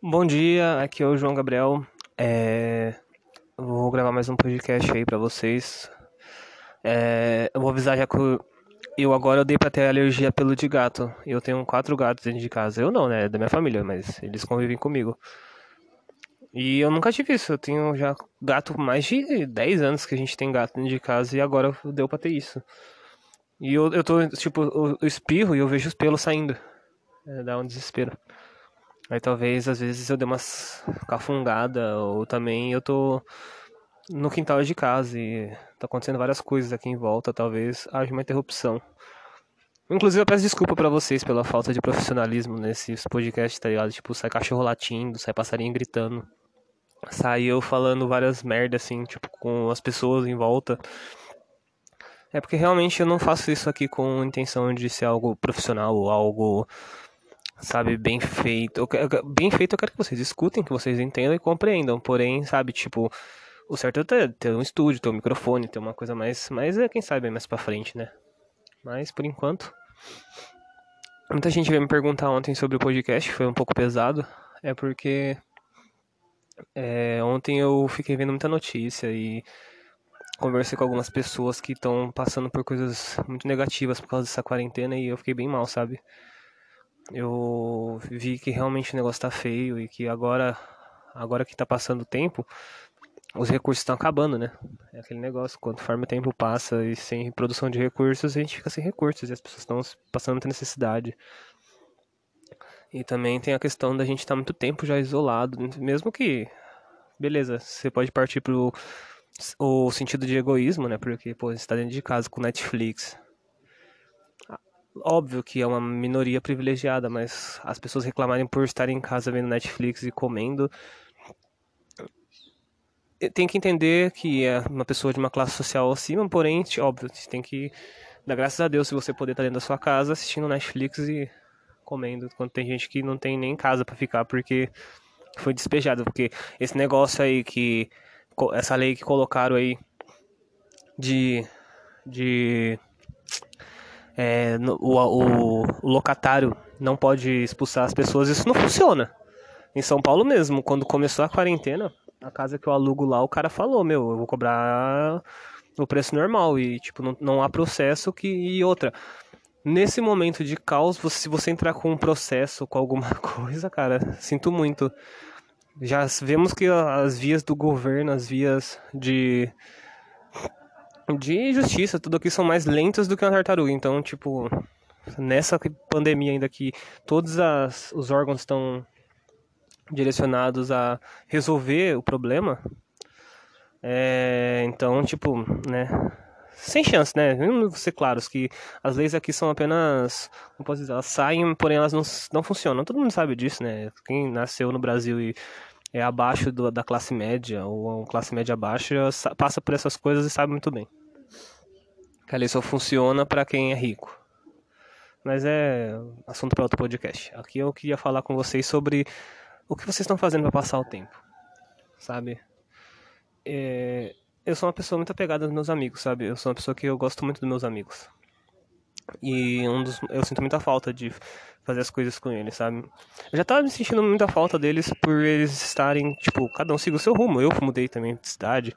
Bom dia, aqui é o João Gabriel. É... Vou gravar mais um podcast aí pra vocês. É... Eu vou avisar já que eu agora eu dei pra ter alergia a pelo de gato. Eu tenho quatro gatos dentro de casa. Eu não, né? É da minha família, mas eles convivem comigo. E eu nunca tive isso. Eu tenho já gato mais de 10 anos que a gente tem gato dentro de casa e agora deu pra ter isso. E eu, eu tô, tipo, eu espirro e eu vejo os pelos saindo. É, dá um desespero. Aí talvez às vezes eu dê umas cafungada ou também eu tô no quintal de casa e tá acontecendo várias coisas aqui em volta, talvez haja uma interrupção. Inclusive eu peço desculpa para vocês pela falta de profissionalismo nesses podcasts, tá ligado? Tipo, sai cachorro latindo, sai passarinho gritando. Sai eu falando várias merdas assim, tipo, com as pessoas em volta. É porque realmente eu não faço isso aqui com intenção de ser algo profissional ou algo sabe, bem feito. Bem feito eu quero que vocês escutem, que vocês entendam e compreendam. Porém, sabe, tipo, o certo é ter, ter um estúdio, ter um microfone, ter uma coisa mais. Mas é quem sabe mais pra frente, né? Mas por enquanto. Muita gente veio me perguntar ontem sobre o podcast, foi um pouco pesado. É porque. É, ontem eu fiquei vendo muita notícia e conversei com algumas pessoas que estão passando por coisas muito negativas por causa dessa quarentena e eu fiquei bem mal, sabe? Eu vi que realmente o negócio tá feio e que agora, agora que tá passando o tempo, os recursos estão acabando, né? É aquele negócio, conforme o tempo passa e sem produção de recursos, a gente fica sem recursos e as pessoas estão passando muita necessidade. E também tem a questão da gente estar tá muito tempo já isolado, mesmo que, beleza, você pode partir pro o sentido de egoísmo, né? Porque, pô, você está dentro de casa com Netflix, óbvio que é uma minoria privilegiada, mas as pessoas reclamarem por estarem em casa vendo Netflix e comendo. Tem que entender que é uma pessoa de uma classe social acima, porém, óbvio, você tem que dar graças a Deus se você poder estar dentro da sua casa assistindo Netflix e comendo, quando tem gente que não tem nem casa para ficar porque foi despejado, porque esse negócio aí que essa lei que colocaram aí de de é, o, o, o locatário não pode expulsar as pessoas, isso não funciona. Em São Paulo mesmo, quando começou a quarentena, a casa que eu alugo lá, o cara falou, meu, eu vou cobrar o preço normal e tipo não, não há processo que e outra. Nesse momento de caos, se você entrar com um processo com alguma coisa, cara, sinto muito. Já vemos que as vias do governo, as vias de de justiça, tudo aqui são mais lentas do que uma tartaruga. Então, tipo, nessa pandemia ainda que todos as, os órgãos estão direcionados a resolver o problema, é, então, tipo, né, sem chance, né? Vamos ser claros que as leis aqui são apenas, não posso dizer, elas saem, porém elas não, não funcionam. Todo mundo sabe disso, né? Quem nasceu no Brasil e é abaixo do, da classe média ou classe média baixa passa por essas coisas e sabe muito bem que a lei só funciona para quem é rico. Mas é assunto para outro podcast. Aqui eu queria falar com vocês sobre o que vocês estão fazendo para passar o tempo, sabe? É, eu sou uma pessoa muito apegada aos meus amigos, sabe? Eu sou uma pessoa que eu gosto muito dos meus amigos. E um dos, eu sinto muita falta de fazer as coisas com eles, sabe? Eu já tava me sentindo muita falta deles por eles estarem, tipo, cada um siga o seu rumo. Eu mudei também de cidade.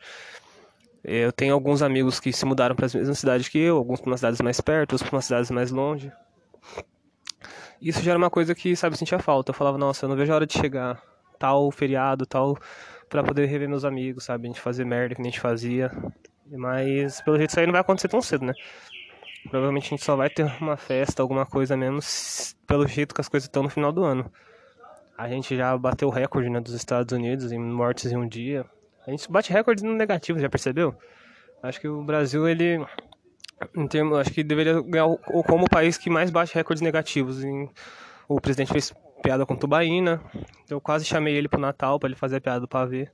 Eu tenho alguns amigos que se mudaram para as mesmas cidades que eu, alguns para umas cidades mais perto, outros para umas cidades mais longe. Isso já era uma coisa que, sabe, sentia falta. Eu falava, nossa, eu não vejo a hora de chegar tal feriado, tal, para poder rever meus amigos, sabe? A gente fazer merda que a gente fazia. Mas pelo jeito isso aí não vai acontecer tão cedo, né? Provavelmente a gente só vai ter uma festa, alguma coisa mesmo, pelo jeito que as coisas estão no final do ano. A gente já bateu o recorde né, dos Estados Unidos em mortes em um dia. A gente bate recorde no negativo, já percebeu? Acho que o Brasil, ele. Em termos, acho que deveria ganhar o, como o país que mais bate recordes negativos. Em, o presidente fez piada com tubaína. Eu quase chamei ele pro Natal para ele fazer a piada do pavê.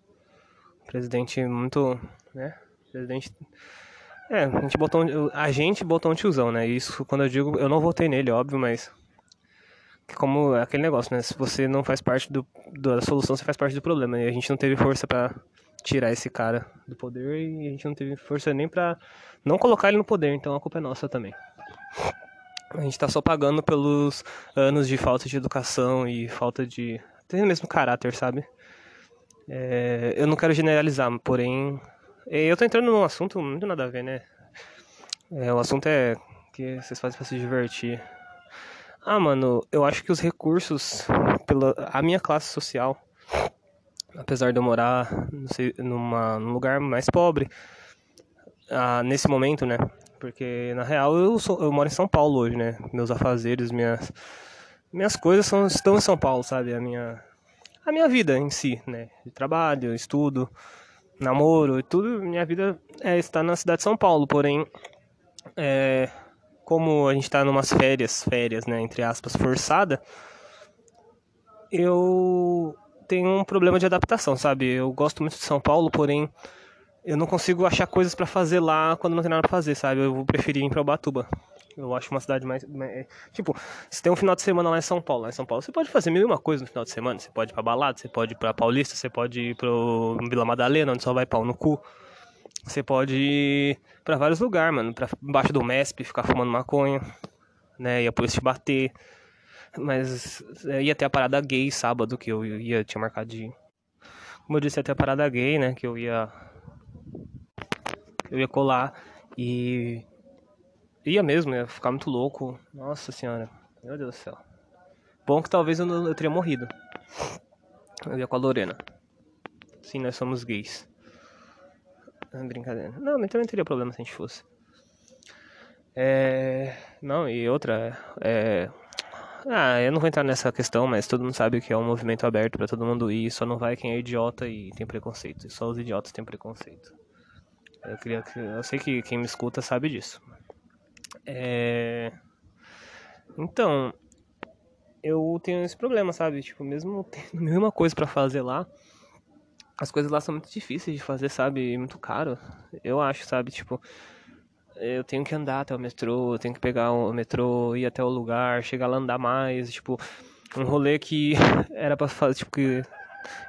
Presidente muito. né? Presidente. É, a gente botou um, a gente botou um tiozão, né? Isso quando eu digo, eu não votei nele, óbvio, mas como é aquele negócio, né? Se você não faz parte do, da solução, você faz parte do problema. E a gente não teve força para tirar esse cara do poder e a gente não teve força nem pra não colocar ele no poder, então a culpa é nossa também. A gente tá só pagando pelos anos de falta de educação e falta de tem o mesmo caráter, sabe? É, eu não quero generalizar, porém. Eu tô entrando num assunto muito nada a ver, né? É, o assunto é que vocês fazem pra se divertir. Ah, mano, eu acho que os recursos, pela a minha classe social, apesar de eu morar sei, numa, num lugar mais pobre, ah, nesse momento, né? Porque na real eu, sou, eu moro em São Paulo hoje, né? Meus afazeres, minhas, minhas coisas são, estão em São Paulo, sabe? A minha, a minha vida em si, né? De trabalho, estudo, namoro e tudo, minha vida é estar na cidade de São Paulo, porém, é, como a gente está numas férias, férias, né, entre aspas, forçada, eu tenho um problema de adaptação, sabe? Eu gosto muito de São Paulo, porém eu não consigo achar coisas para fazer lá quando não tem nada pra fazer, sabe? Eu vou preferir ir pra Ubatuba. Eu acho uma cidade mais, mais, é, Tipo, se tem um final de semana lá em São Paulo, lá em São Paulo, você pode fazer mil e uma coisa no final de semana. Você pode ir pra balada, você pode ir pra Paulista, você pode ir pro Vila Madalena, onde só vai pau no cu. Você pode ir pra vários lugares, mano. Pra embaixo do MESP, ficar fumando maconha, né? E a polícia te bater. Mas é, ia ter a parada gay sábado, que eu ia, tinha marcado de. Como eu disse, ia ter a parada gay, né? Que eu ia. Eu ia colar e. Ia mesmo, ia ficar muito louco. Nossa senhora. Meu Deus do céu. Bom que talvez eu, não, eu teria morrido. Eu ia com a Lorena. Sim, nós somos gays. Ah, brincadeira. Não, mas também teria problema se a gente fosse. É. Não, e outra. É. Ah, eu não vou entrar nessa questão, mas todo mundo sabe que é um movimento aberto para todo mundo ir, só não vai quem é idiota e tem preconceito. Só os idiotas têm preconceito. Eu queria que. Eu sei que quem me escuta sabe disso. É. Então, eu tenho esse problema, sabe? Tipo, mesmo tendo mesma coisa para fazer lá, as coisas lá são muito difíceis de fazer, sabe? Muito caro. Eu acho, sabe? Tipo, eu tenho que andar até o metrô, eu tenho que pegar o metrô, ir até o lugar, chegar lá andar mais, tipo, um rolê que era para fazer, tipo, que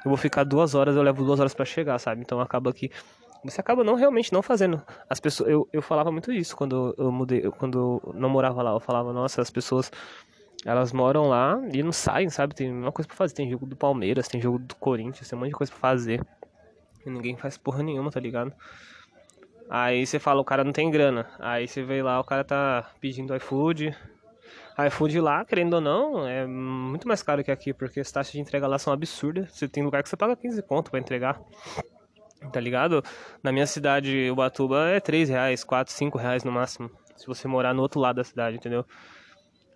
eu vou ficar duas horas, eu levo duas horas para chegar, sabe? Então acaba que você acaba não realmente não fazendo. As pessoas, eu, eu falava muito isso quando eu mudei, quando eu não morava lá, eu falava, nossa, as pessoas elas moram lá e não saem, sabe? Tem uma coisa pra fazer. Tem jogo do Palmeiras, tem jogo do Corinthians, tem um monte de coisa pra fazer. E ninguém faz porra nenhuma, tá ligado? Aí você fala, o cara não tem grana. Aí você vê lá, o cara tá pedindo iFood. iFood lá, querendo ou não, é muito mais caro que aqui, porque as taxas de entrega lá são absurdas. Você tem lugar que você paga 15 conto pra entregar. Tá ligado? Na minha cidade, Ubatuba, é 3 reais, 4, 5 reais no máximo. Se você morar no outro lado da cidade, entendeu?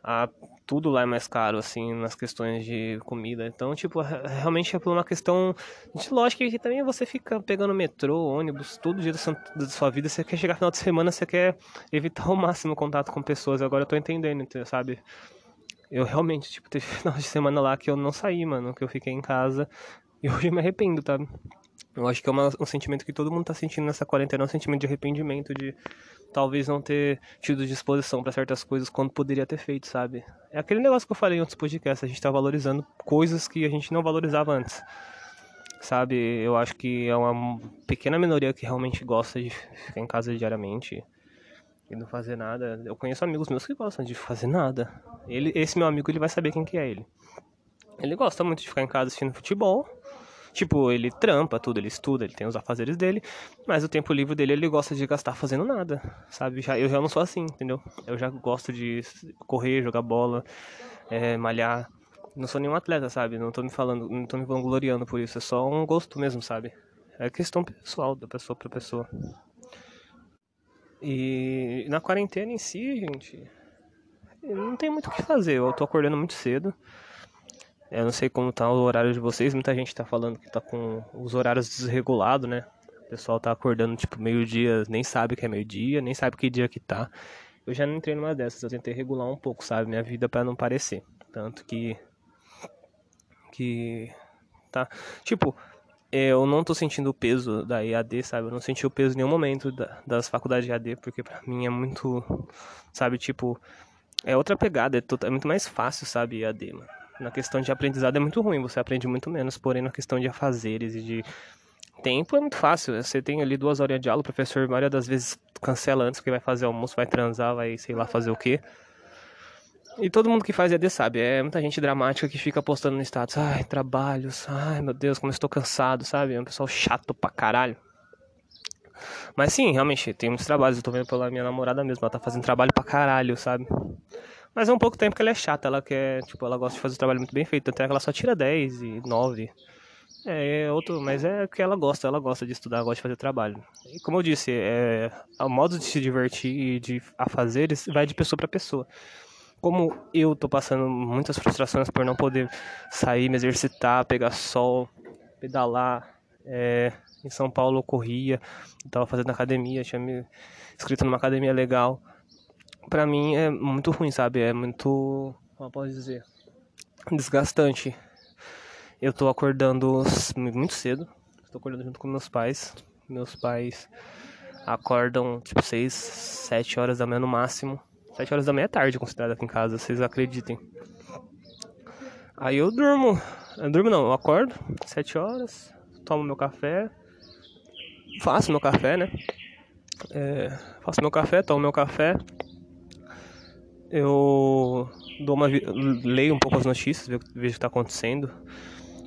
A, tudo lá é mais caro, assim, nas questões de comida. Então, tipo, realmente é por uma questão de lógica que também você fica pegando metrô, ônibus, todo dia da sua vida, você quer chegar no final de semana, você quer evitar ao máximo contato com pessoas. Agora eu tô entendendo, sabe? Eu realmente, tipo, teve final de semana lá que eu não saí, mano, que eu fiquei em casa. E hoje eu me arrependo, tá? Eu acho que é uma, um sentimento que todo mundo tá sentindo nessa quarentena, é um sentimento de arrependimento, de talvez não ter tido disposição para certas coisas quando poderia ter feito, sabe? É aquele negócio que eu falei em outros podcasts, a gente tá valorizando coisas que a gente não valorizava antes. Sabe? Eu acho que é uma pequena minoria que realmente gosta de ficar em casa diariamente e não fazer nada. Eu conheço amigos meus que gostam de fazer nada. Ele, esse meu amigo, ele vai saber quem que é ele. Ele gosta muito de ficar em casa assistindo futebol Tipo, ele trampa tudo, ele estuda, ele tem os afazeres dele, mas o tempo livre dele ele gosta de gastar fazendo nada, sabe? Já, eu já não sou assim, entendeu? Eu já gosto de correr, jogar bola, é, malhar. Não sou nenhum atleta, sabe? Não tô me falando, não tô me vangloriando por isso, é só um gosto mesmo, sabe? É questão pessoal, da pessoa pra pessoa. E na quarentena em si, gente, não tem muito o que fazer. Eu tô acordando muito cedo. Eu não sei como tá o horário de vocês, muita gente tá falando que tá com os horários desregulados, né? O pessoal tá acordando tipo meio-dia, nem sabe que é meio-dia, nem sabe que dia que tá. Eu já não entrei numa dessas, eu tentei regular um pouco, sabe, minha vida para não parecer. Tanto que que tá, tipo, eu não tô sentindo o peso da EAD, sabe? Eu não senti o peso em nenhum momento da, das faculdades de EAD, porque pra mim é muito, sabe, tipo, é outra pegada, é, é muito mais fácil, sabe, EAD, mano na questão de aprendizado é muito ruim, você aprende muito menos, porém na questão de afazeres e de tempo é muito fácil. Você tem ali duas horas de aula, o professor, a maioria das vezes, cancela antes, porque vai fazer almoço, vai transar, vai sei lá fazer o quê. E todo mundo que faz EAD sabe, é muita gente dramática que fica postando no status, ai, trabalhos, ai meu Deus, como eu estou cansado, sabe? É um pessoal chato pra caralho. Mas sim, realmente, tem muitos trabalhos, eu tô vendo pela minha namorada mesmo, ela tá fazendo trabalho pra caralho, sabe? Mas é um pouco tempo que ela é chata, ela quer, tipo, ela gosta de fazer o trabalho muito bem feito, até que ela só tira 10 e 9. É, é outro, mas é que ela gosta, ela gosta de estudar, gosta de fazer trabalho. E como eu disse, é, o modo de se divertir e de a fazer vai de pessoa para pessoa. Como eu tô passando muitas frustrações por não poder sair, me exercitar, pegar sol, pedalar, é, em São Paulo eu corria, estava fazendo academia, tinha me inscrito numa academia legal. Pra mim é muito ruim, sabe? É muito, como eu posso dizer, desgastante. Eu tô acordando muito cedo, estou acordando junto com meus pais. Meus pais acordam tipo 6, 7 horas da manhã no máximo. 7 horas da manhã é tarde considerado aqui em casa, vocês acreditem. Aí eu durmo. Eu durmo não, eu acordo 7 horas, tomo meu café, faço meu café, né? É, faço meu café, tomo meu café. Eu dou uma leio um pouco as notícias, vejo o que está acontecendo.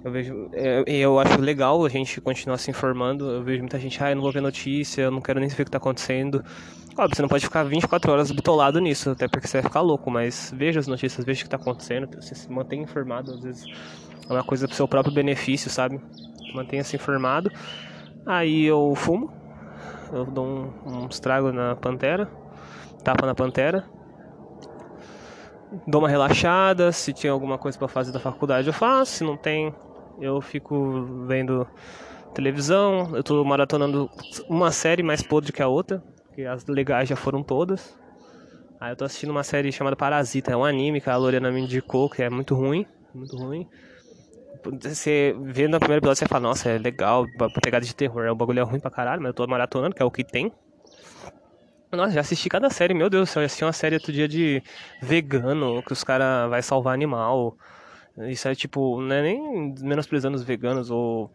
Eu vejo, é, eu acho legal a gente continuar se informando. Eu vejo muita gente, ah, eu não vou ver notícia, eu não quero nem saber o que está acontecendo. Óbvio, você não pode ficar 24 horas bitolado nisso, até porque você vai ficar louco, mas veja as notícias, veja o que está acontecendo, você se mantém informado, às vezes é uma coisa pro seu próprio benefício, sabe? Mantenha-se informado. Aí eu fumo, eu dou um, um estrago na pantera, tapa na pantera, dou uma relaxada, se tinha alguma coisa para fazer da faculdade eu faço, se não tem, eu fico vendo televisão, eu tô maratonando uma série mais podre que a outra, porque as legais já foram todas. Aí eu tô assistindo uma série chamada Parasita, é um anime que a Lorena me indicou, que é muito ruim, muito ruim você vendo no primeiro episódio, você fala, nossa, é legal, pegada de terror. É um bagulho ruim pra caralho, mas eu tô maratonando, que é o que tem. Nossa, já assisti cada série, meu Deus do céu, eu assisti uma série outro dia de vegano, que os caras vai salvar animal. Isso é tipo, não é nem menosprezando os veganos ou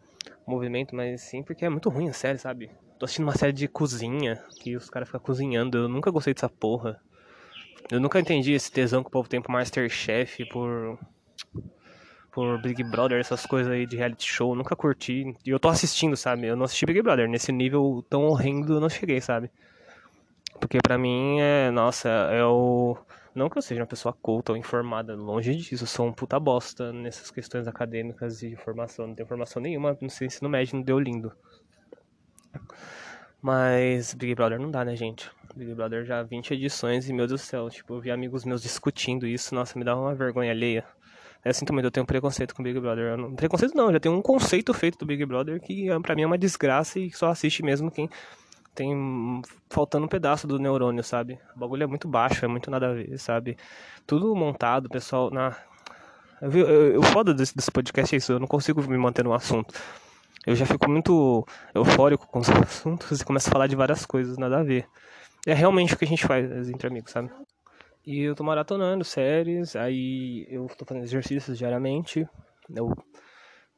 movimento, mas sim porque é muito ruim a série, sabe? Tô assistindo uma série de cozinha, que os caras ficam cozinhando, eu nunca gostei dessa porra. Eu nunca entendi esse tesão que o povo tem por Masterchef, por por Big Brother, essas coisas aí de reality show, nunca curti. E eu tô assistindo, sabe? Eu não assisti Big Brother, nesse nível tão horrendo eu não cheguei, sabe? Porque pra mim é, nossa, é o. Não que eu seja uma pessoa culta ou informada, longe disso, eu sou um puta bosta nessas questões acadêmicas e formação. Não tenho formação nenhuma, não sei se no médio não deu lindo. Mas Big Brother não dá, né, gente? Big Brother já 20 edições e, meu Deus do céu, tipo, eu vi amigos meus discutindo isso, nossa, me dá uma vergonha alheia. É assim também, eu tenho um preconceito com Big Brother. Não, preconceito não, já tem um conceito feito do Big Brother que pra mim é uma desgraça e só assiste mesmo quem tem faltando um pedaço do neurônio, sabe? O bagulho é muito baixo, é muito nada a ver, sabe? Tudo montado, pessoal, na... Eu, eu, o foda desse, desse podcast é isso, eu não consigo me manter no assunto. Eu já fico muito eufórico com os assuntos e começo a falar de várias coisas, nada a ver. É realmente o que a gente faz entre amigos, sabe? E eu tô maratonando séries, aí eu tô fazendo exercícios diariamente. Eu,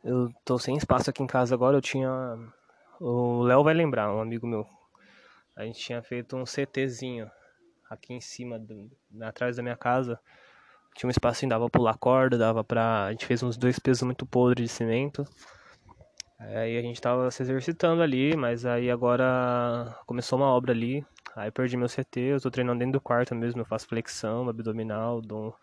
eu tô sem espaço aqui em casa agora, eu tinha. O Léo vai lembrar, um amigo meu. A gente tinha feito um CTzinho aqui em cima, do, atrás da minha casa. Tinha um espacinho, dava pra pular corda, dava pra. A gente fez uns dois pesos muito podres de cimento. Aí a gente tava se exercitando ali, mas aí agora começou uma obra ali. Aí perdi meu CT, eu tô treinando dentro do quarto mesmo, eu faço flexão, abdominal, dou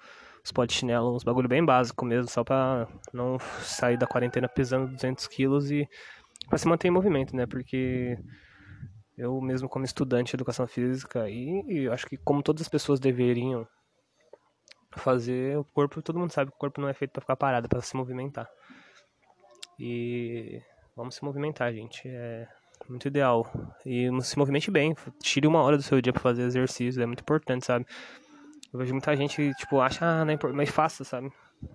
uns pó de chinelo, uns bagulho bem básico mesmo, só pra não sair da quarentena pesando 200 quilos e pra se manter em movimento, né? Porque eu mesmo como estudante de educação física e, e acho que como todas as pessoas deveriam fazer, o corpo, todo mundo sabe que o corpo não é feito para ficar parado, é para se movimentar. E vamos se movimentar, gente. É muito ideal. E se movimente bem. Tire uma hora do seu dia para fazer exercício. É muito importante, sabe? Eu vejo muita gente, tipo, acha, ah, não é mas faça, sabe?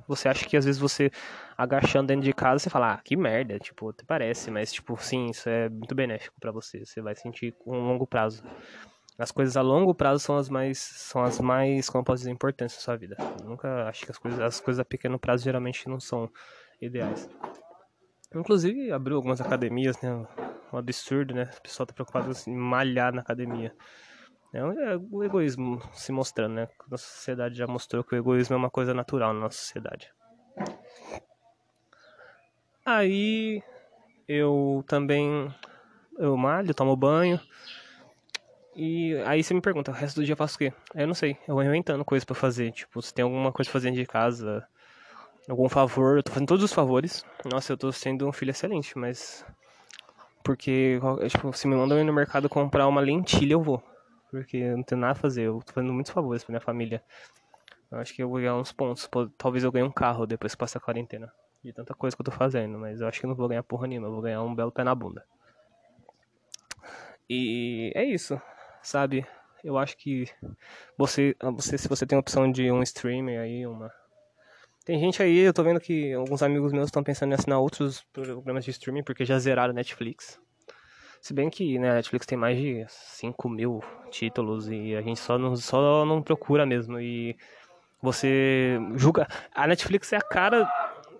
Você acha que às vezes você agachando dentro de casa, você fala, ah, que merda, tipo, até parece, mas tipo, sim, isso é muito benéfico para você. Você vai sentir com um longo prazo. As coisas a longo prazo são as mais, são as mais, como eu posso dizer, importantes na sua vida. Eu nunca acho que as coisas, as coisas a pequeno prazo geralmente não são ideais. Inclusive, abriu algumas academias, né? Um absurdo, né? O pessoal tá preocupado em malhar na academia. É, é o egoísmo se mostrando, né? Nossa sociedade já mostrou que o egoísmo é uma coisa natural na nossa sociedade. Aí eu também eu malho, tomo banho. E aí você me pergunta, o resto do dia eu faço o quê? Eu não sei, eu vou inventando coisas para fazer. Tipo, se tem alguma coisa pra fazer de casa, algum favor, eu tô fazendo todos os favores. Nossa, eu tô sendo um filho excelente, mas. Porque, tipo, se me mandam ir no mercado comprar uma lentilha, eu vou. Porque eu não tenho nada a fazer, eu tô fazendo muitos favores pra minha família. Eu acho que eu vou ganhar uns pontos. Talvez eu ganhe um carro depois que passar a quarentena. De tanta coisa que eu tô fazendo, mas eu acho que não vou ganhar porra nenhuma, eu vou ganhar um belo pé na bunda. E é isso, sabe? Eu acho que você, você se você tem a opção de um streamer aí, uma tem gente aí, eu tô vendo que alguns amigos meus estão pensando em assinar outros programas de streaming porque já zeraram Netflix. Se bem que né, a Netflix tem mais de 5 mil títulos e a gente só não, só não procura mesmo. E você julga. A Netflix é a cara.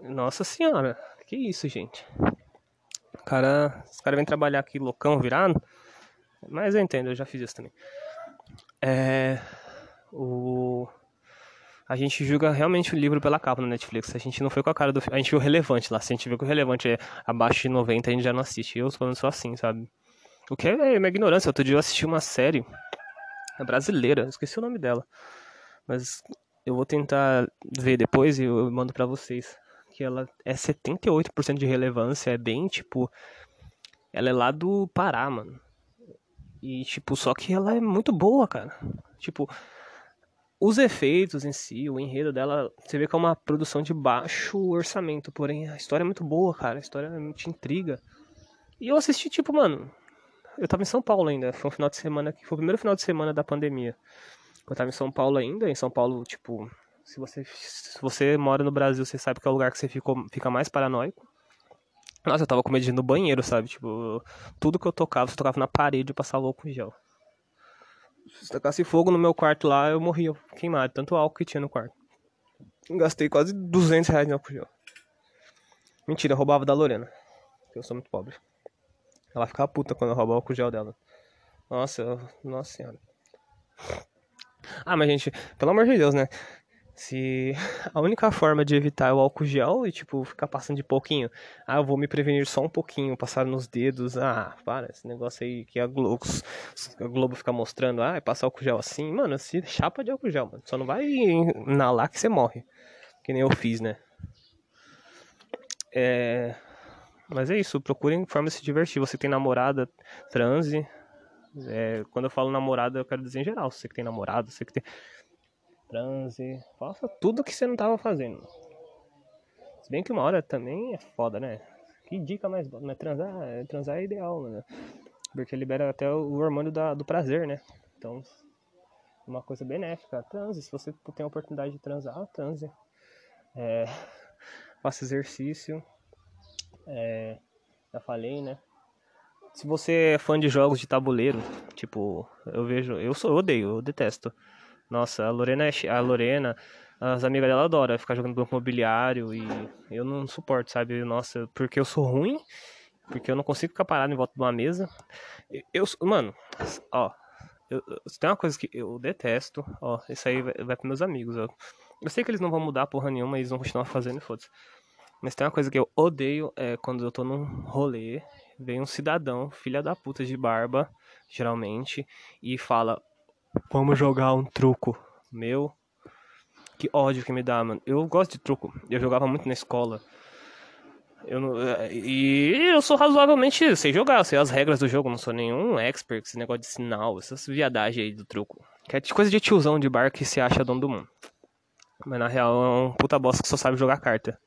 Nossa senhora, que isso, gente. O cara, os caras vêm trabalhar aqui loucão virado. Mas eu entendo, eu já fiz isso também. É. O. A gente julga realmente o livro pela capa no Netflix. A gente não foi com a cara do A gente viu o relevante lá. Se a gente viu que o relevante é abaixo de 90, a gente já não assiste. Eu falando só assim, sabe? O que é uma ignorância. Outro dia eu assisti uma série brasileira, esqueci o nome dela. Mas eu vou tentar ver depois e eu mando para vocês. Que ela é 78% de relevância, é bem tipo. Ela é lá do Pará, mano. E, tipo, só que ela é muito boa, cara. Tipo, os efeitos em si, o enredo dela, você vê que é uma produção de baixo orçamento, porém a história é muito boa, cara. A história te intriga. E eu assisti, tipo, mano. Eu tava em São Paulo ainda. Foi um final de semana que foi o primeiro final de semana da pandemia. Eu tava em São Paulo ainda. Em São Paulo, tipo, se você, se você mora no Brasil, você sabe que é o lugar que você ficou, fica mais paranoico. Nossa, eu tava com medo de ir no banheiro, sabe? Tipo, tudo que eu tocava, eu tocava na parede e passava álcool gel. Se tacasse fogo no meu quarto lá, eu morria queimado, tanto álcool que tinha no quarto. Gastei quase 200 reais no álcool gel. Mentira, eu roubava da Lorena. Eu sou muito pobre. Ela ficava puta quando eu roubava o álcool gel dela. Nossa, eu... nossa senhora. Ah, mas gente, pelo amor de Deus, né? Se a única forma de evitar é o álcool gel e, tipo, ficar passando de pouquinho, ah, eu vou me prevenir só um pouquinho, passar nos dedos, ah, para, esse negócio aí que a Globo, a Globo fica mostrando, ah, passar álcool gel assim, mano, se chapa de álcool gel, mano, só não vai inalar que você morre, que nem eu fiz, né? É... Mas é isso, procurem forma de se divertir, você tem namorada, transe, é... quando eu falo namorada eu quero dizer em geral, você que tem namorado, você que tem transe, faça tudo que você não tava fazendo. Se bem que uma hora também é foda, né? Que dica mais boa, mas transar, é, transar é ideal, né? Porque libera até o hormônio da, do prazer, né? Então, uma coisa benéfica, transe, se você tem a oportunidade de transar, transe. É, faça exercício, é, já falei, né? Se você é fã de jogos de tabuleiro, tipo, eu vejo, eu sou, eu odeio, eu detesto. Nossa, a Lorena, é a Lorena, as amigas dela adoram ficar jogando banco imobiliário e eu não suporto, sabe? Nossa, porque eu sou ruim, porque eu não consigo ficar parado em volta de uma mesa. Eu, mano, ó, eu, tem uma coisa que eu detesto, ó, isso aí vai, vai pros meus amigos, ó. Eu sei que eles não vão mudar porra nenhuma, eles vão continuar fazendo e foda-se. Mas tem uma coisa que eu odeio, é quando eu tô num rolê, vem um cidadão, filha da puta de barba, geralmente, e fala, Vamos jogar um truco. Meu, que ódio que me dá, mano. Eu gosto de truco. Eu jogava muito na escola. Eu não, é, e eu sou razoavelmente sei jogar, sei as regras do jogo, não sou nenhum expert, esse negócio de sinal, essas viadagens aí do truco. Que é coisa de tiozão de bar que se acha dono do mundo. Mas na real é um puta bosta que só sabe jogar carta.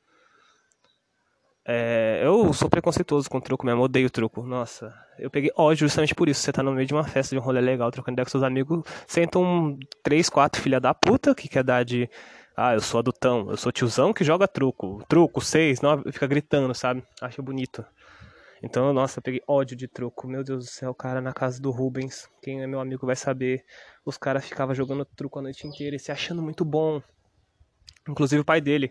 É, eu sou preconceituoso com truco mesmo, odeio truco. Nossa, eu peguei ódio justamente por isso. Você tá no meio de uma festa, de um rolê legal, trocando ideia com seus amigos, sentam três, quatro filha da puta que quer dar de. Ah, eu sou adultão, eu sou tiozão que joga truco. Truco, seis, nove, fica gritando, sabe? Acho bonito. Então, nossa, eu peguei ódio de truco. Meu Deus do céu, cara, na casa do Rubens, quem é meu amigo vai saber. Os caras ficavam jogando truco a noite inteira e se achando muito bom. Inclusive o pai dele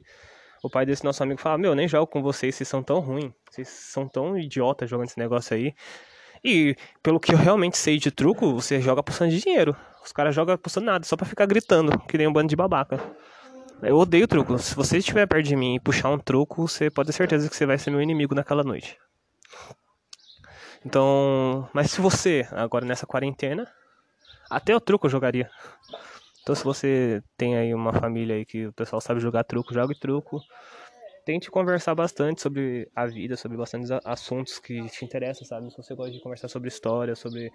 o pai desse nosso amigo fala: Meu, nem jogo com vocês, vocês são tão ruins, vocês são tão idiotas jogando esse negócio aí. E pelo que eu realmente sei de truco, você joga apostando de dinheiro. Os caras jogam apostando nada, só pra ficar gritando, que nem um bando de babaca. Eu odeio truco. Se você estiver perto de mim e puxar um truco, você pode ter certeza que você vai ser meu inimigo naquela noite. Então, mas se você, agora nessa quarentena, até o truco eu jogaria. Então se você tem aí uma família aí que o pessoal sabe jogar truco, jogue truco. Tente conversar bastante sobre a vida, sobre bastantes assuntos que te interessam, sabe? Se você gosta de conversar sobre história, sobre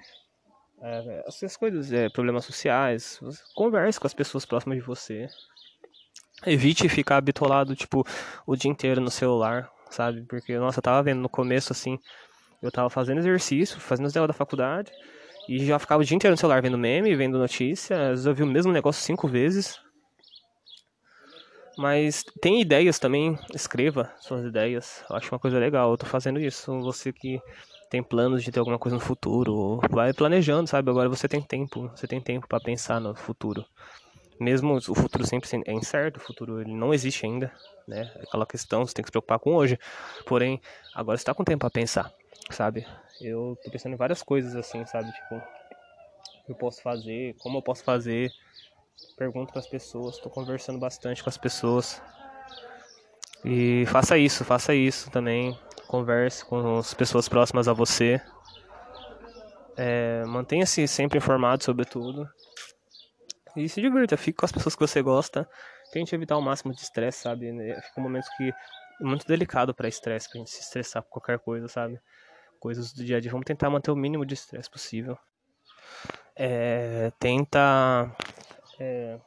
é, essas coisas, é, problemas sociais, converse com as pessoas próximas de você. Evite ficar bitolado, tipo, o dia inteiro no celular, sabe? Porque, nossa, eu tava vendo no começo, assim, eu tava fazendo exercício, fazendo os da faculdade, e já ficava o dia inteiro no celular vendo meme, vendo notícia, às vezes eu vi o mesmo negócio cinco vezes. Mas tem ideias também, escreva suas ideias. Eu acho uma coisa legal, eu tô fazendo isso. Você que tem planos de ter alguma coisa no futuro, vai planejando, sabe? Agora você tem tempo, você tem tempo para pensar no futuro. Mesmo o futuro sempre é incerto, o futuro ele não existe ainda, né? É aquela questão, você tem que se preocupar com hoje. Porém, agora você tá com tempo para pensar sabe? Eu tô pensando em várias coisas assim, sabe? Tipo, eu posso fazer, como eu posso fazer. Pergunto para as pessoas, tô conversando bastante com as pessoas. E faça isso, faça isso também. Converse com as pessoas próximas a você. É, Mantenha-se sempre informado sobre tudo. E se divirta, fique com as pessoas que você gosta. Tente evitar o máximo de estresse, sabe? Fica um momento que é muito delicado para estresse, pra gente se estressar por qualquer coisa, sabe? Coisas do dia a dia. Vamos tentar manter o mínimo de estresse possível. É, tenta é,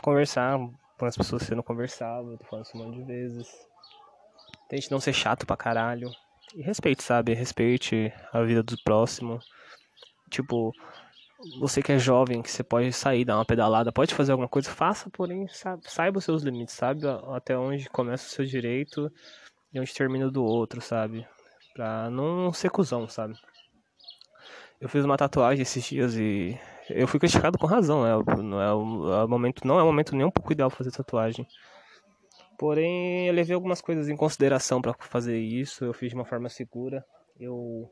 conversar com as pessoas que você não conversava, eu tô falando isso um monte de vezes. Tente não ser chato pra caralho. E respeite, sabe? Respeite a vida do próximo. Tipo, você que é jovem, que você pode sair, dar uma pedalada, pode fazer alguma coisa, faça, porém saiba os seus limites, sabe até onde começa o seu direito e onde termina o do outro, sabe? Pra não ser cuzão, sabe? Eu fiz uma tatuagem esses dias e eu fui criticado com razão, né? Não é o, é momento, não é o momento nem um pouco ideal fazer tatuagem. Porém, eu levei algumas coisas em consideração para fazer isso. Eu fiz de uma forma segura. Eu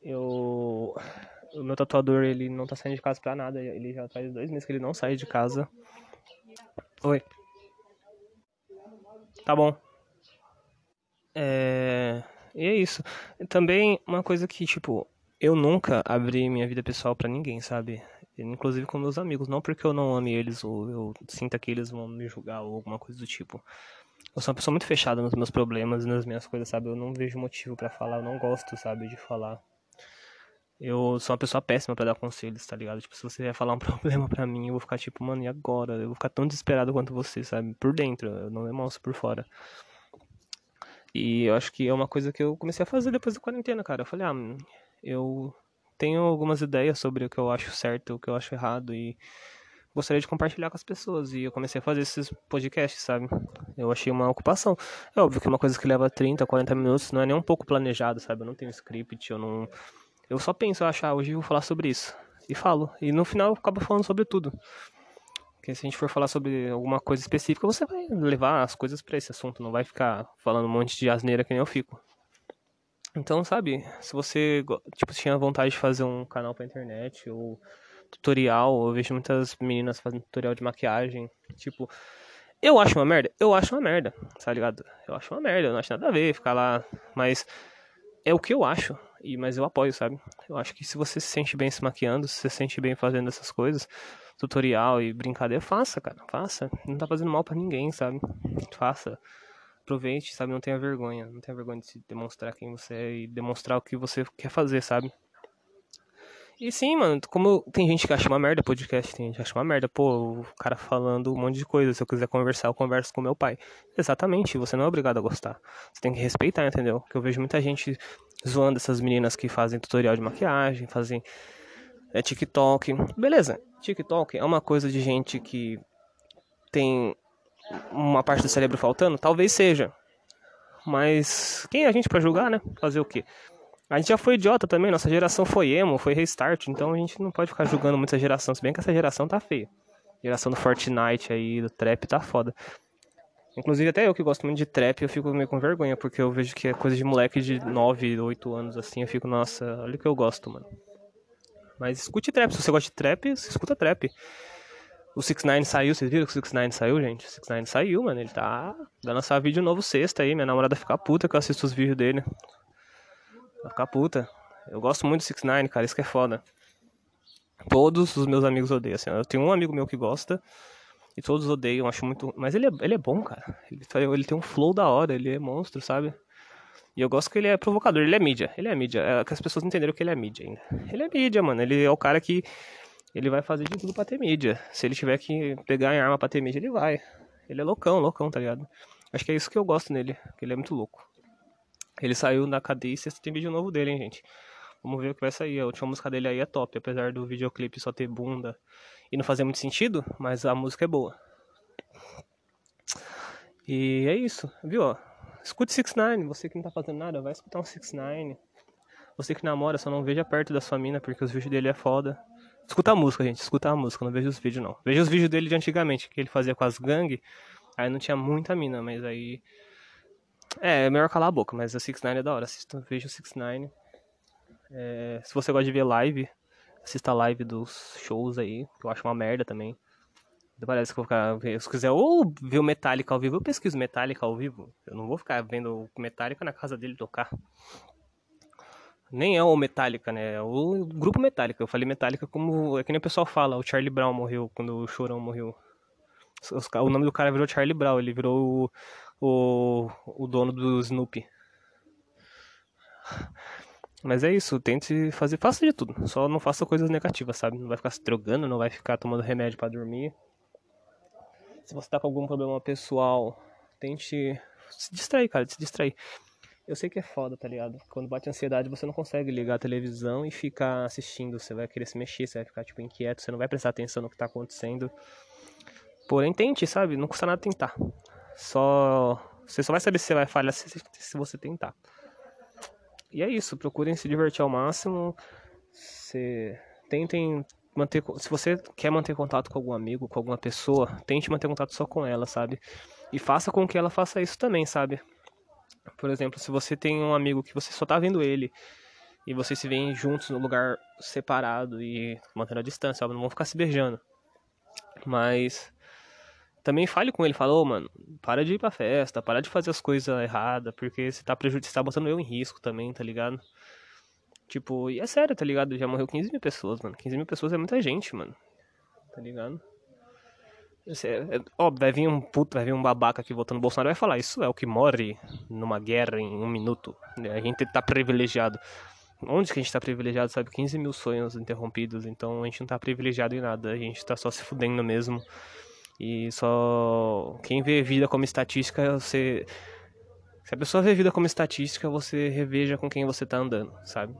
eu o meu tatuador ele não tá saindo de casa pra nada. Ele já faz dois meses que ele não sai de casa. Oi. Tá bom. É e é isso. Também uma coisa que, tipo, eu nunca abri minha vida pessoal para ninguém, sabe? Inclusive com meus amigos. Não porque eu não ame eles ou eu sinta que eles vão me julgar ou alguma coisa do tipo. Eu sou uma pessoa muito fechada nos meus problemas e nas minhas coisas, sabe? Eu não vejo motivo para falar, eu não gosto, sabe, de falar. Eu sou uma pessoa péssima para dar conselhos, tá ligado? Tipo, se você vier falar um problema pra mim, eu vou ficar tipo, mano, e agora? Eu vou ficar tão desesperado quanto você, sabe? Por dentro, eu não demonstro por fora. E eu acho que é uma coisa que eu comecei a fazer depois da quarentena, cara. Eu falei, ah, eu tenho algumas ideias sobre o que eu acho certo, o que eu acho errado e gostaria de compartilhar com as pessoas. E eu comecei a fazer esses podcasts, sabe? Eu achei uma ocupação. É óbvio que uma coisa que leva 30, 40 minutos não é nem um pouco planejado, sabe? Eu não tenho script, eu não. Eu só penso, achar, ah, hoje eu vou falar sobre isso. E falo. E no final eu acabo falando sobre tudo. Porque se a gente for falar sobre alguma coisa específica, você vai levar as coisas para esse assunto, não vai ficar falando um monte de asneira que nem eu fico. Então, sabe, se você tipo, tinha vontade de fazer um canal pra internet ou tutorial, eu vejo muitas meninas fazendo tutorial de maquiagem, tipo, eu acho uma merda? Eu acho uma merda, tá ligado? Eu acho uma merda, eu não acho nada a ver ficar lá, mas é o que eu acho, e mas eu apoio, sabe? Eu acho que se você se sente bem se maquiando, se você se sente bem fazendo essas coisas, tutorial e brincadeira, faça, cara, faça. Não tá fazendo mal para ninguém, sabe? Faça. Aproveite, sabe? Não tenha vergonha. Não tenha vergonha de se demonstrar quem você é e demonstrar o que você quer fazer, sabe? E sim, mano, como tem gente que acha uma merda podcast, tem gente que acha uma merda, pô, o cara falando um monte de coisa, se eu quiser conversar, eu converso com meu pai. Exatamente, você não é obrigado a gostar. Você tem que respeitar, entendeu? Porque eu vejo muita gente zoando essas meninas que fazem tutorial de maquiagem, fazem é, TikTok. Beleza, TikTok é uma coisa de gente que tem uma parte do cérebro faltando? Talvez seja. Mas quem é a gente para julgar, né? Fazer o quê? A gente já foi idiota também, nossa geração foi emo, foi restart, então a gente não pode ficar julgando muita geração, se bem que essa geração tá feia. Geração do Fortnite aí, do trap tá foda. Inclusive até eu que gosto muito de trap, eu fico meio com vergonha, porque eu vejo que é coisa de moleque de 9, 8 anos assim, eu fico, nossa, olha o que eu gosto, mano. Mas escute trap, se você gosta de trap, escuta trap. O 6 9 saiu, vocês viram que o 6 9 saiu, gente? O 6 9 saiu, mano. Ele tá. Vai lançar vídeo novo sexta aí. Minha namorada fica puta que eu assisto os vídeos dele. Vai ficar puta. Eu gosto muito do 6 9 cara. Isso que é foda. Todos os meus amigos odeiam, assim. Eu tenho um amigo meu que gosta. E todos odeiam, acho muito. Mas ele é, ele é bom, cara. Ele, ele tem um flow da hora, ele é monstro, sabe? E eu gosto que ele é provocador, ele é mídia. Ele é mídia. É que as pessoas não entenderam que ele é mídia ainda. Ele é mídia, mano. Ele é o cara que ele vai fazer de tudo pra ter mídia. Se ele tiver que pegar em arma pra ter mídia, ele vai. Ele é loucão, loucão, tá ligado? Acho que é isso que eu gosto nele, que ele é muito louco. Ele saiu da cadeia e tem vídeo novo dele, hein, gente. Vamos ver o que vai sair. A última música dele aí é top, apesar do videoclipe só ter bunda e não fazer muito sentido, mas a música é boa. E é isso, viu? Escute 6 9 você que não tá fazendo nada, vai escutar um 6 9 Você que namora, só não veja perto da sua mina, porque os vídeos dele é foda. Escuta a música, gente. Escuta a música, não vejo os vídeos, não. Vejo os vídeos dele de antigamente, que ele fazia com as gangues. Aí não tinha muita mina, mas aí. É, é melhor calar a boca, mas o 6 9 é da hora. Assista, veja o 6 9 é, Se você gosta de ver live, assista a live dos shows aí, que eu acho uma merda também. Parece que eu vou ficar. Se quiser ou ver o Metallica ao vivo, eu pesquiso Metallica ao vivo. Eu não vou ficar vendo o Metallica na casa dele tocar. Nem é o Metallica, né? É o grupo Metallica. Eu falei Metallica como. É que nem o pessoal fala, o Charlie Brown morreu quando o Chorão morreu. O nome do cara virou Charlie Brown, ele virou o, o, o dono do Snoopy. Mas é isso, tente fazer, faça de tudo. Só não faça coisas negativas, sabe? Não vai ficar se drogando, não vai ficar tomando remédio para dormir. Se você tá com algum problema pessoal, tente se distrair, cara, se distrair. Eu sei que é foda, tá ligado? Quando bate ansiedade, você não consegue ligar a televisão e ficar assistindo. Você vai querer se mexer, você vai ficar, tipo, inquieto, você não vai prestar atenção no que tá acontecendo. Porém, tente, sabe? Não custa nada tentar. Só. Você só vai saber se você vai falhar se, se você tentar. E é isso, procurem se divertir ao máximo. Se... Tentem manter. Se você quer manter contato com algum amigo, com alguma pessoa, tente manter contato só com ela, sabe? E faça com que ela faça isso também, sabe? Por exemplo, se você tem um amigo que você só tá vendo ele e vocês se veem juntos no lugar separado e mantendo a distância? Não vão ficar se beijando. Mas também fale com ele, fala, ô oh, mano, para de ir pra festa, para de fazer as coisas erradas, porque você tá prejudicando, tá botando eu em risco também, tá ligado? Tipo, e é sério, tá ligado? Já morreu 15 mil pessoas, mano. 15 mil pessoas é muita gente, mano. Tá ligado? É, é, óbvio, vai vir um puto, vai vir um babaca aqui votando Bolsonaro vai falar, isso é o que morre numa guerra em um minuto. A gente tá privilegiado. Onde que a gente tá privilegiado, sabe? 15 mil sonhos interrompidos, então a gente não tá privilegiado em nada, a gente tá só se fudendo mesmo. E só. Quem vê vida como estatística, você. Se a pessoa vê vida como estatística, você reveja com quem você tá andando, sabe?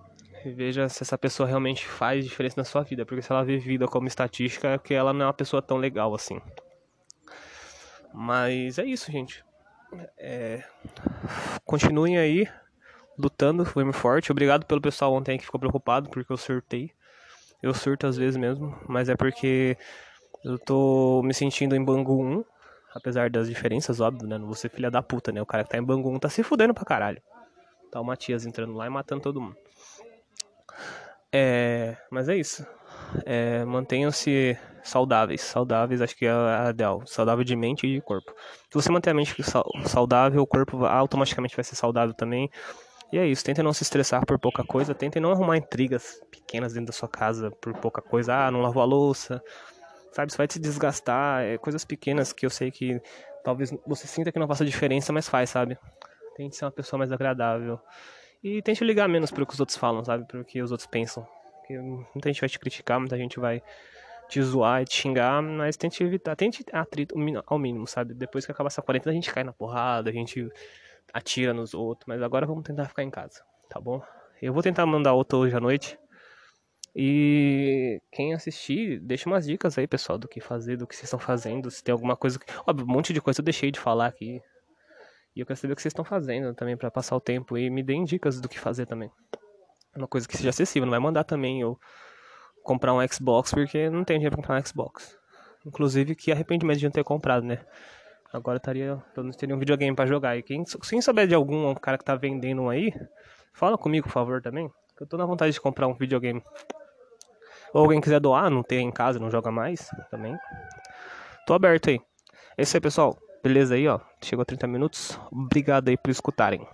Reveja se essa pessoa realmente faz diferença na sua vida. Porque se ela vê vida como estatística, é que ela não é uma pessoa tão legal assim. Mas é isso, gente. É... Continuem aí lutando, firme forte. Obrigado pelo pessoal ontem que ficou preocupado porque eu surtei. Eu surto às vezes mesmo, mas é porque eu tô me sentindo em Bangu 1, apesar das diferenças, óbvio, né? Não vou ser filha da puta, né? O cara que tá em Bangu 1 tá se fudendo pra caralho. Tá o Matias entrando lá e matando todo mundo. É, mas é isso. É, Mantenham-se saudáveis. Saudáveis, acho que é a ideal. Saudável de mente e de corpo. Se você manter a mente saudável, o corpo automaticamente vai ser saudável também. E é isso. Tentem não se estressar por pouca coisa. Tentem não arrumar intrigas pequenas dentro da sua casa por pouca coisa. Ah, não lavou a louça. Sabe, isso vai te desgastar. É coisas pequenas que eu sei que talvez você sinta que não faça diferença, mas faz, sabe? Tente ser uma pessoa mais agradável. E tente ligar menos pro que os outros falam, sabe? Pro que os outros pensam. Porque muita gente vai te criticar, muita gente vai te zoar e te xingar, mas tente evitar, tente atrito ao mínimo, sabe? Depois que acabar essa quarentena, a gente cai na porrada, a gente atira nos outros, mas agora vamos tentar ficar em casa, tá bom? Eu vou tentar mandar outro hoje à noite. E quem assistir, deixa umas dicas aí, pessoal, do que fazer, do que vocês estão fazendo, se tem alguma coisa. Óbvio, um monte de coisa eu deixei de falar aqui. E eu quero saber o que vocês estão fazendo também para passar o tempo e me deem dicas do que fazer também. Uma coisa que seja acessível, não vai mandar também eu comprar um Xbox porque não tem dinheiro pra comprar um Xbox. Inclusive que arrependimento de não ter comprado, né? Agora estaria, pelo menos teria um videogame para jogar. E quem, quem souber de algum cara que tá vendendo um aí, fala comigo, por favor, também. Que eu tô na vontade de comprar um videogame. Ou alguém quiser doar, não tem em casa, não joga mais, também. Tô aberto aí. É isso aí, pessoal. Beleza aí, ó. Chegou a 30 minutos. Obrigado aí por escutarem.